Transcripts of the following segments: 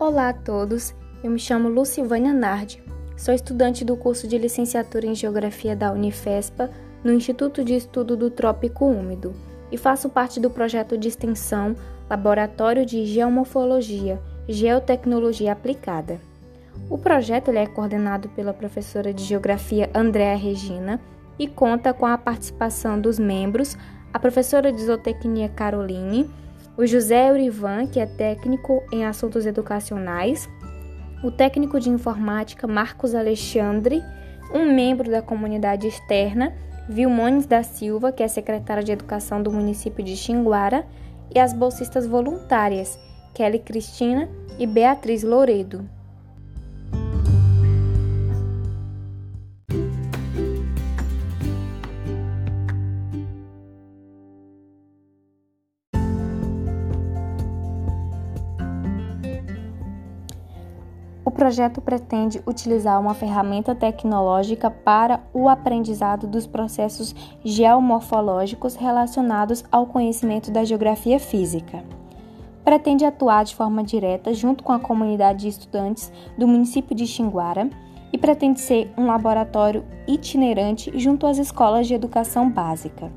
Olá a todos, eu me chamo Lucivânia Nardi, sou estudante do curso de licenciatura em Geografia da Unifespa, no Instituto de Estudo do Trópico Úmido, e faço parte do projeto de extensão Laboratório de Geomorfologia, Geotecnologia Aplicada. O projeto é coordenado pela professora de Geografia Andréa Regina e conta com a participação dos membros, a professora de Zootecnia Caroline, o José Eurivan, que é técnico em assuntos educacionais, o técnico de informática Marcos Alexandre, um membro da comunidade externa, Vilmones da Silva, que é secretária de Educação do município de Xinguara, e as bolsistas voluntárias, Kelly Cristina e Beatriz Loredo. O projeto pretende utilizar uma ferramenta tecnológica para o aprendizado dos processos geomorfológicos relacionados ao conhecimento da geografia física. Pretende atuar de forma direta junto com a comunidade de estudantes do município de Xinguara e pretende ser um laboratório itinerante junto às escolas de educação básica.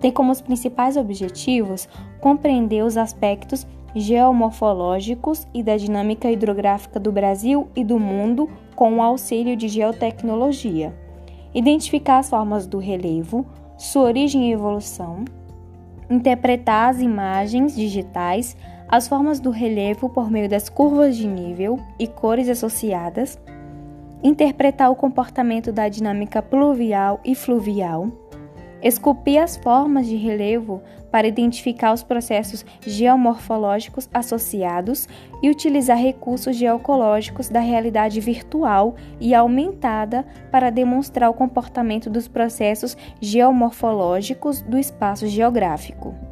Tem como os principais objetivos compreender os aspectos geomorfológicos e da dinâmica hidrográfica do Brasil e do mundo com o auxílio de geotecnologia. Identificar as formas do relevo, sua origem e evolução, interpretar as imagens digitais, as formas do relevo por meio das curvas de nível e cores associadas, interpretar o comportamento da dinâmica pluvial e fluvial, esculpir as formas de relevo para identificar os processos geomorfológicos associados e utilizar recursos geocológicos da realidade virtual e aumentada para demonstrar o comportamento dos processos geomorfológicos do espaço geográfico.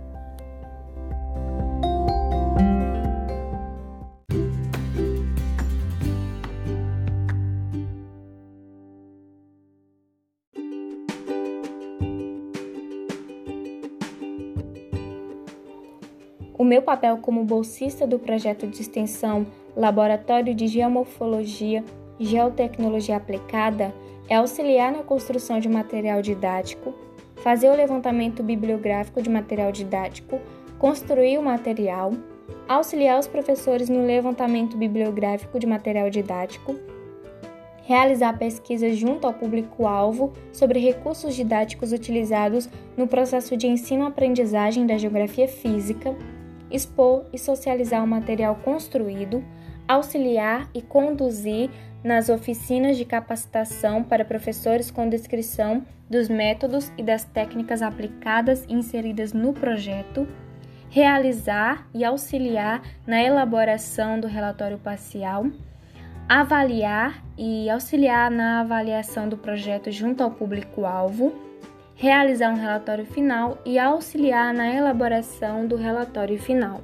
O meu papel como bolsista do projeto de extensão Laboratório de Geomorfologia Geotecnologia Aplicada é auxiliar na construção de material didático, fazer o levantamento bibliográfico de material didático, construir o material, auxiliar os professores no levantamento bibliográfico de material didático, realizar pesquisas junto ao público-alvo sobre recursos didáticos utilizados no processo de ensino-aprendizagem da geografia física expor e socializar o material construído, auxiliar e conduzir nas oficinas de capacitação para professores com descrição dos métodos e das técnicas aplicadas e inseridas no projeto, realizar e auxiliar na elaboração do relatório parcial, avaliar e auxiliar na avaliação do projeto junto ao público-alvo realizar um relatório final e auxiliar na elaboração do relatório final.